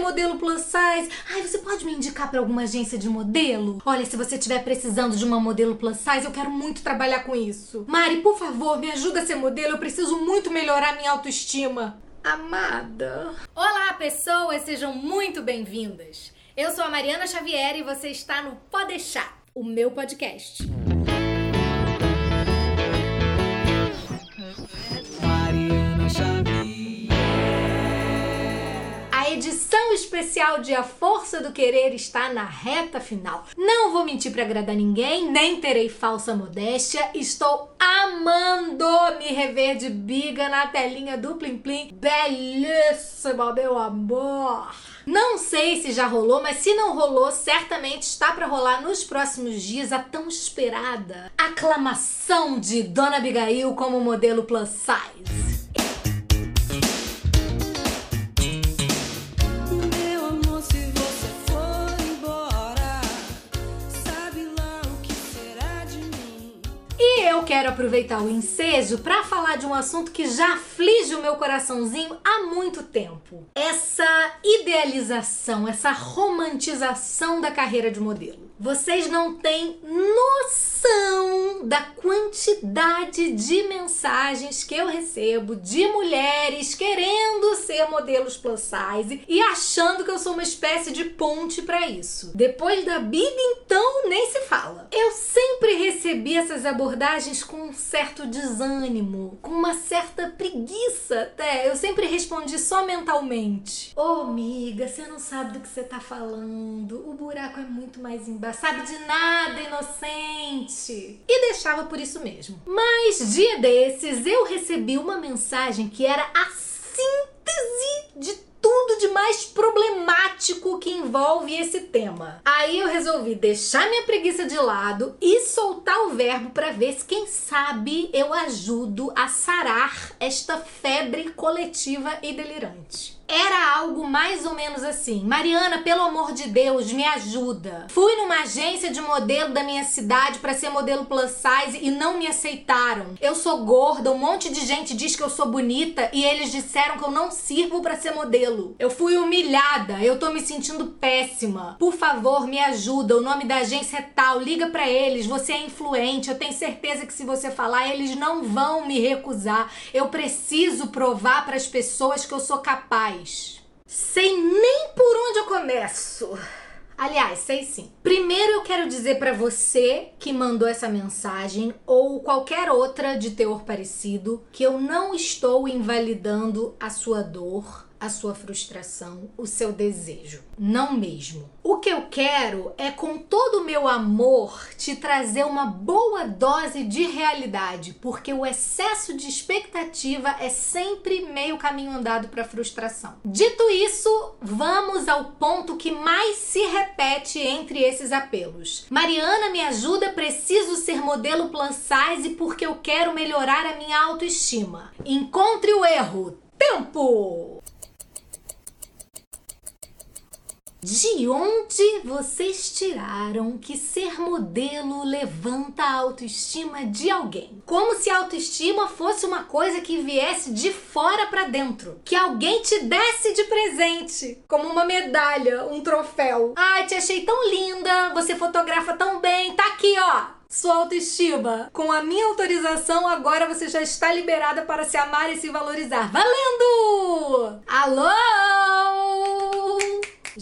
modelo plus size. Ai, você pode me indicar para alguma agência de modelo? Olha, se você estiver precisando de uma modelo plus size, eu quero muito trabalhar com isso. Mari, por favor, me ajuda a ser modelo. Eu preciso muito melhorar minha autoestima. Amada. Olá, pessoas, sejam muito bem-vindas. Eu sou a Mariana Xavier e você está no Pode Deixar, o meu podcast. Especial de A Força do Querer está na reta final. Não vou mentir para agradar ninguém, nem terei falsa modéstia. Estou amando me rever de biga na telinha do Plim Plim. Belíssima, meu amor! Não sei se já rolou, mas se não rolou, certamente está para rolar nos próximos dias a tão esperada aclamação de Dona Abigail como modelo plus size. Quero aproveitar o ensejo para falar de um assunto que já aflige o meu coraçãozinho há muito tempo. Essa idealização, essa romantização da carreira de modelo. Vocês não têm noção da quantidade de mensagens que eu recebo de mulheres querendo ser modelos plus size e achando que eu sou uma espécie de ponte para isso. Depois da Big, então, nem se fala. Eu sempre recebi essas abordagens com um certo desânimo, com uma certa preguiça até. Eu sempre respondi só mentalmente. Ô, oh, amiga, você não sabe do que você tá falando. O buraco é muito mais sabe de nada, inocente. E deixava por isso mesmo. Mas dia desses eu recebi uma mensagem que era a síntese de tudo de mais problemático que envolve esse tema. Aí eu resolvi deixar minha preguiça de lado e soltar o verbo para ver se quem sabe eu ajudo a sarar esta febre coletiva e delirante era algo mais ou menos assim: Mariana, pelo amor de Deus, me ajuda. Fui numa agência de modelo da minha cidade para ser modelo plus size e não me aceitaram. Eu sou gorda, um monte de gente diz que eu sou bonita e eles disseram que eu não sirvo para ser modelo. Eu fui humilhada, eu tô me sentindo péssima. Por favor, me ajuda. O nome da agência é tal, liga para eles. Você é influente. Eu tenho certeza que se você falar, eles não vão me recusar. Eu preciso provar para as pessoas que eu sou capaz mais. Sei nem por onde eu começo. Aliás, sei sim. Primeiro eu quero dizer para você que mandou essa mensagem ou qualquer outra de teor parecido que eu não estou invalidando a sua dor a sua frustração, o seu desejo. Não mesmo. O que eu quero é, com todo o meu amor, te trazer uma boa dose de realidade, porque o excesso de expectativa é sempre meio caminho andado para frustração. Dito isso, vamos ao ponto que mais se repete entre esses apelos. Mariana, me ajuda, preciso ser modelo plus size porque eu quero melhorar a minha autoestima. Encontre o erro. Tempo! De onde vocês tiraram que ser modelo levanta a autoestima de alguém? Como se a autoestima fosse uma coisa que viesse de fora para dentro, que alguém te desse de presente, como uma medalha, um troféu. Ai, te achei tão linda, você fotografa tão bem, tá aqui, ó sua autoestima. Com a minha autorização, agora você já está liberada para se amar e se valorizar. Valendo! Alô!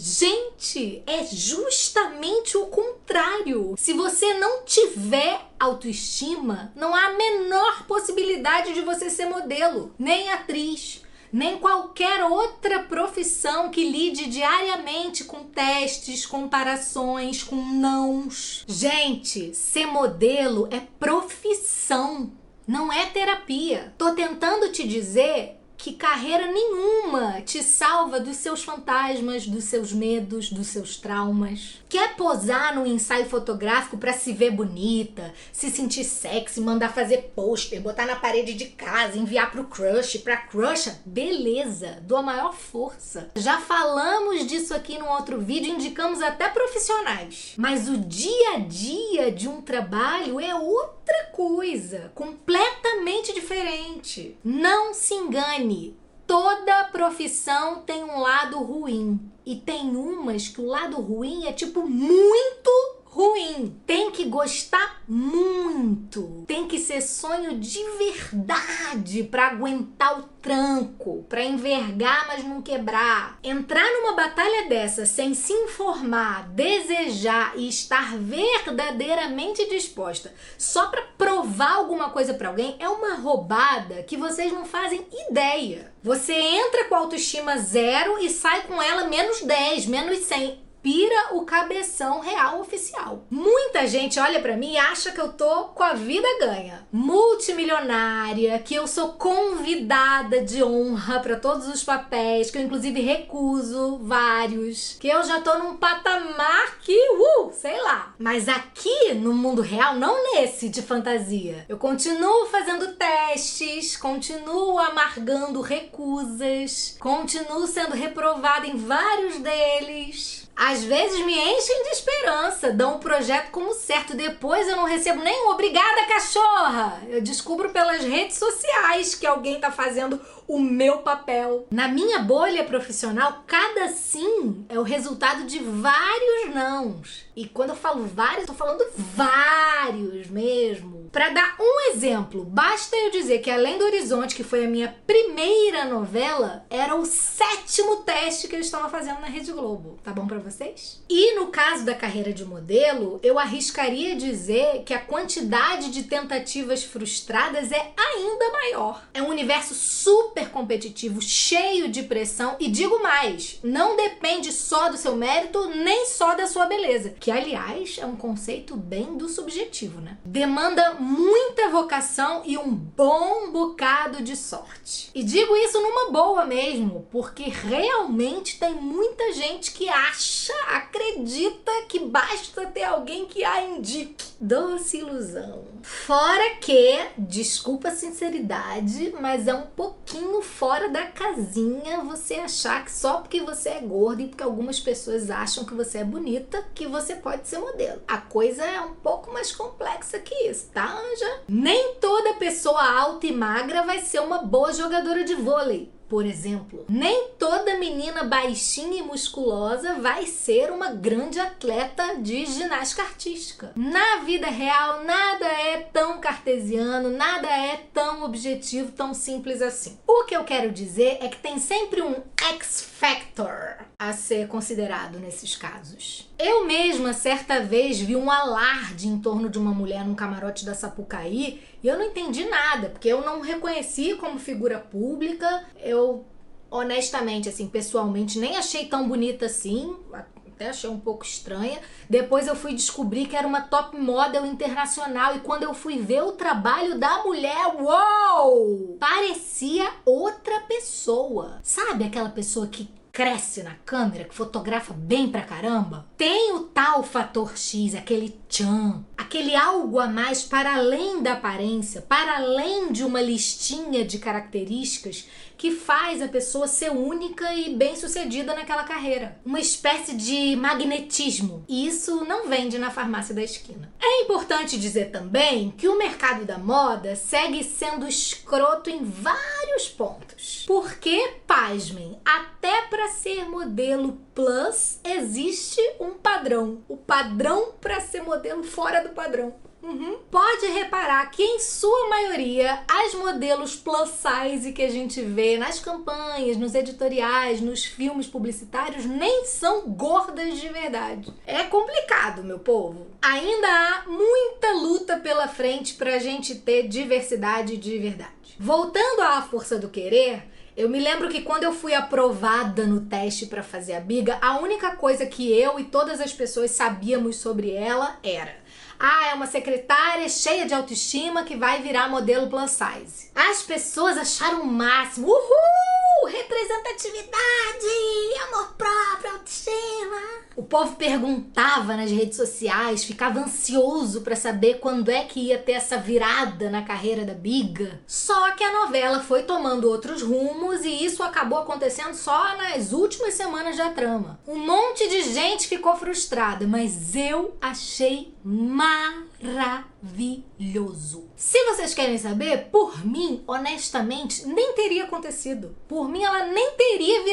Gente, é justamente o contrário. Se você não tiver autoestima, não há a menor possibilidade de você ser modelo, nem atriz nem qualquer outra profissão que lide diariamente com testes, comparações, com nãos. Gente, ser modelo é profissão, não é terapia. Tô tentando te dizer que carreira nenhuma te salva dos seus fantasmas, dos seus medos, dos seus traumas. Quer posar no ensaio fotográfico para se ver bonita, se sentir sexy, mandar fazer pôster, botar na parede de casa, enviar pro crush, pra crush? Beleza, dou a maior força. Já falamos disso aqui num outro vídeo, indicamos até profissionais. Mas o dia a dia de um trabalho é outra coisa, completamente diferente. Não se engane Toda profissão tem um lado ruim. E tem umas que o lado ruim é tipo muito ruim. Tem que gostar muito. Tem que ser sonho de verdade para aguentar o tranco, para envergar, mas não quebrar. Entrar numa batalha dessa sem se informar, desejar e estar verdadeiramente disposta só para provar alguma coisa para alguém é uma roubada que vocês não fazem ideia. Você entra com autoestima zero e sai com ela menos 10, menos 100 pira o cabeção real oficial. Muita gente olha para mim e acha que eu tô com a vida ganha, multimilionária, que eu sou convidada de honra para todos os papéis, que eu inclusive recuso vários, que eu já tô num patamar que, uh, sei lá. Mas aqui no mundo real, não nesse de fantasia. Eu continuo fazendo testes, continuo amargando recusas, continuo sendo reprovada em vários deles às vezes me enchem de esperança, dão um projeto como certo, depois eu não recebo nenhum obrigada cachorra. Eu descubro pelas redes sociais que alguém tá fazendo o meu papel. Na minha bolha profissional, cada sim é o resultado de vários nãos. E quando eu falo vários, eu tô falando vários mesmo. Para dar um exemplo, basta eu dizer que Além do Horizonte, que foi a minha primeira novela, era o sétimo teste que eu estava fazendo na Rede Globo. Tá bom para vocês? E no caso da carreira de modelo, eu arriscaria dizer que a quantidade de tentativas frustradas é ainda maior. É um universo super competitivo, cheio de pressão e digo mais, não depende só do seu mérito nem só da sua beleza, que aliás é um conceito bem do subjetivo, né? Demanda muita vocação e um bom bocado de sorte. E digo isso numa boa mesmo, porque realmente tem muita gente que acha, acredita que basta ter alguém que a indique. Doce ilusão. Fora que, desculpa a sinceridade, mas é um pouquinho fora da casinha você achar que só porque você é gorda e porque algumas pessoas acham que você é bonita, que você pode ser modelo. A coisa é um pouco mais complexa que isso, tá, Anja? Nem toda pessoa alta e magra vai ser uma boa jogadora de vôlei por exemplo. Nem toda menina baixinha e musculosa vai ser uma grande atleta de ginástica artística. Na vida real, nada é tão cartesiano, nada é tão objetivo, tão simples assim. O que eu quero dizer é que tem sempre um X factor a ser considerado nesses casos. Eu mesma certa vez vi um alarde em torno de uma mulher num camarote da Sapucaí e eu não entendi nada, porque eu não reconheci como figura pública. Eu honestamente assim, pessoalmente nem achei tão bonita assim, até achei um pouco estranha. Depois eu fui descobrir que era uma top model internacional e quando eu fui ver o trabalho da mulher, uou! Parecia outra pessoa. Sabe aquela pessoa que cresce na câmera, que fotografa bem pra caramba, tem o tal fator X, aquele tchan, aquele algo a mais para além da aparência, para além de uma listinha de características que faz a pessoa ser única e bem-sucedida naquela carreira. Uma espécie de magnetismo. E isso não vende na farmácia da esquina. É importante dizer também que o mercado da moda segue sendo escroto em vários pontos. Porque, pasmem, até para ser modelo plus existe um padrão. O padrão para ser modelo fora do padrão. Uhum. Pode reparar que, em sua maioria, as modelos plus size que a gente vê nas campanhas, nos editoriais, nos filmes publicitários, nem são gordas de verdade. É complicado, meu povo. Ainda há muita luta pela frente para a gente ter diversidade de verdade. Voltando à força do querer, eu me lembro que quando eu fui aprovada no teste para fazer a biga, a única coisa que eu e todas as pessoas sabíamos sobre ela era ah, é uma secretária cheia de autoestima que vai virar modelo plus size. As pessoas acharam o máximo. Uhul! Representatividade! Amor próprio, autoestima! O povo perguntava nas redes sociais, ficava ansioso para saber quando é que ia ter essa virada na carreira da Biga. Só que a novela foi tomando outros rumos e isso acabou acontecendo só nas últimas semanas da trama. Um monte de gente ficou frustrada, mas eu achei maravilhoso. Se vocês querem saber, por mim, honestamente, nem teria acontecido. Por mim, ela nem teria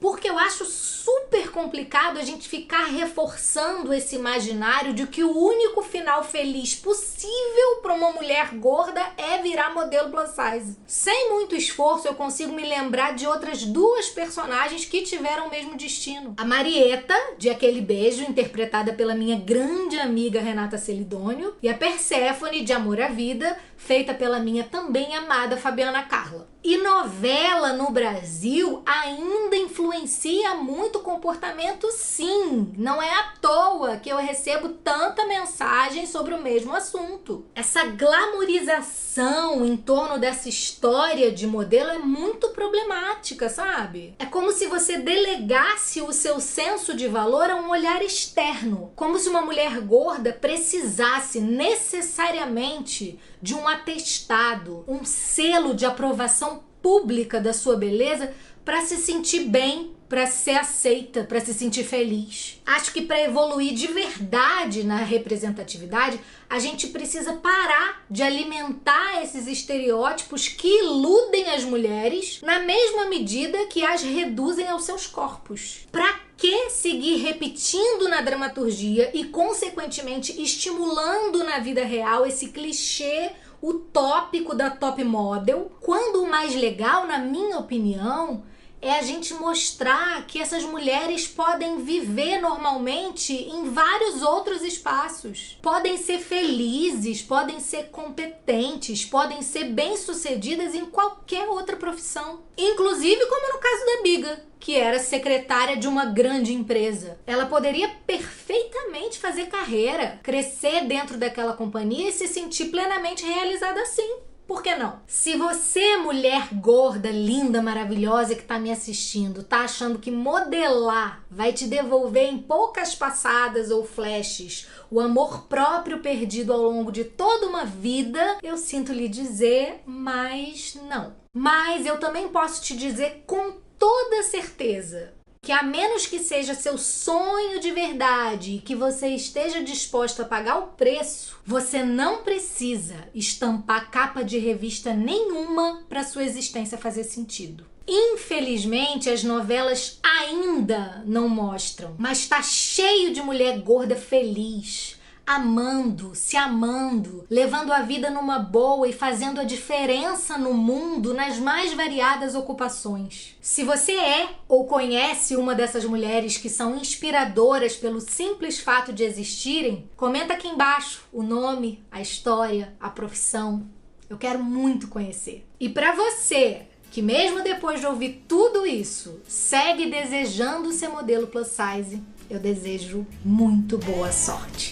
Porque eu acho super complicado a gente ficar reforçando esse imaginário de que o único final feliz possível para uma mulher gorda é virar modelo plus size. Sem muito esforço, eu consigo me lembrar de outras duas personagens que tiveram o mesmo destino. A Marieta, de Aquele Beijo, interpretada pela minha grande amiga Renata Celidônio, e a Perséfone, de Amor à Vida, feita pela minha também amada Fabiana Carla. E novela no Brasil ainda influencia muito o comportamento, sim. Não é à toa que eu recebo tanta mensagem sobre o mesmo assunto. Essa glamorização em torno dessa história de modelo é muito problemática, sabe? É como se você delegasse o seu senso de valor a um olhar externo, como se uma mulher gorda precisasse necessariamente de um atestado, um selo de aprovação pública da sua beleza para se sentir bem, para ser aceita, para se sentir feliz. Acho que para evoluir de verdade na representatividade, a gente precisa parar de alimentar esses estereótipos que iludem as mulheres na mesma medida que as reduzem aos seus corpos. Para que seguir repetindo na dramaturgia e consequentemente estimulando na vida real esse clichê o tópico da top model, quando o mais legal, na minha opinião, é a gente mostrar que essas mulheres podem viver normalmente em vários outros espaços. Podem ser felizes, podem ser competentes, podem ser bem-sucedidas em qualquer outra profissão. Inclusive, como no caso da Biga, que era secretária de uma grande empresa. Ela poderia perfeitamente fazer carreira, crescer dentro daquela companhia e se sentir plenamente realizada assim. Por que não? Se você, mulher gorda, linda, maravilhosa que tá me assistindo, tá achando que modelar vai te devolver em poucas passadas ou flashes o amor próprio perdido ao longo de toda uma vida, eu sinto lhe dizer, mas não. Mas eu também posso te dizer com toda certeza que a menos que seja seu sonho de verdade e que você esteja disposto a pagar o preço, você não precisa estampar capa de revista nenhuma para sua existência fazer sentido. Infelizmente, as novelas ainda não mostram, mas está cheio de mulher gorda feliz, amando, se amando, levando a vida numa boa e fazendo a diferença no mundo nas mais variadas ocupações. Se você é ou conhece uma dessas mulheres que são inspiradoras pelo simples fato de existirem, comenta aqui embaixo o nome, a história, a profissão. Eu quero muito conhecer. E para você que mesmo depois de ouvir tudo isso, segue desejando ser modelo plus size, eu desejo muito boa sorte.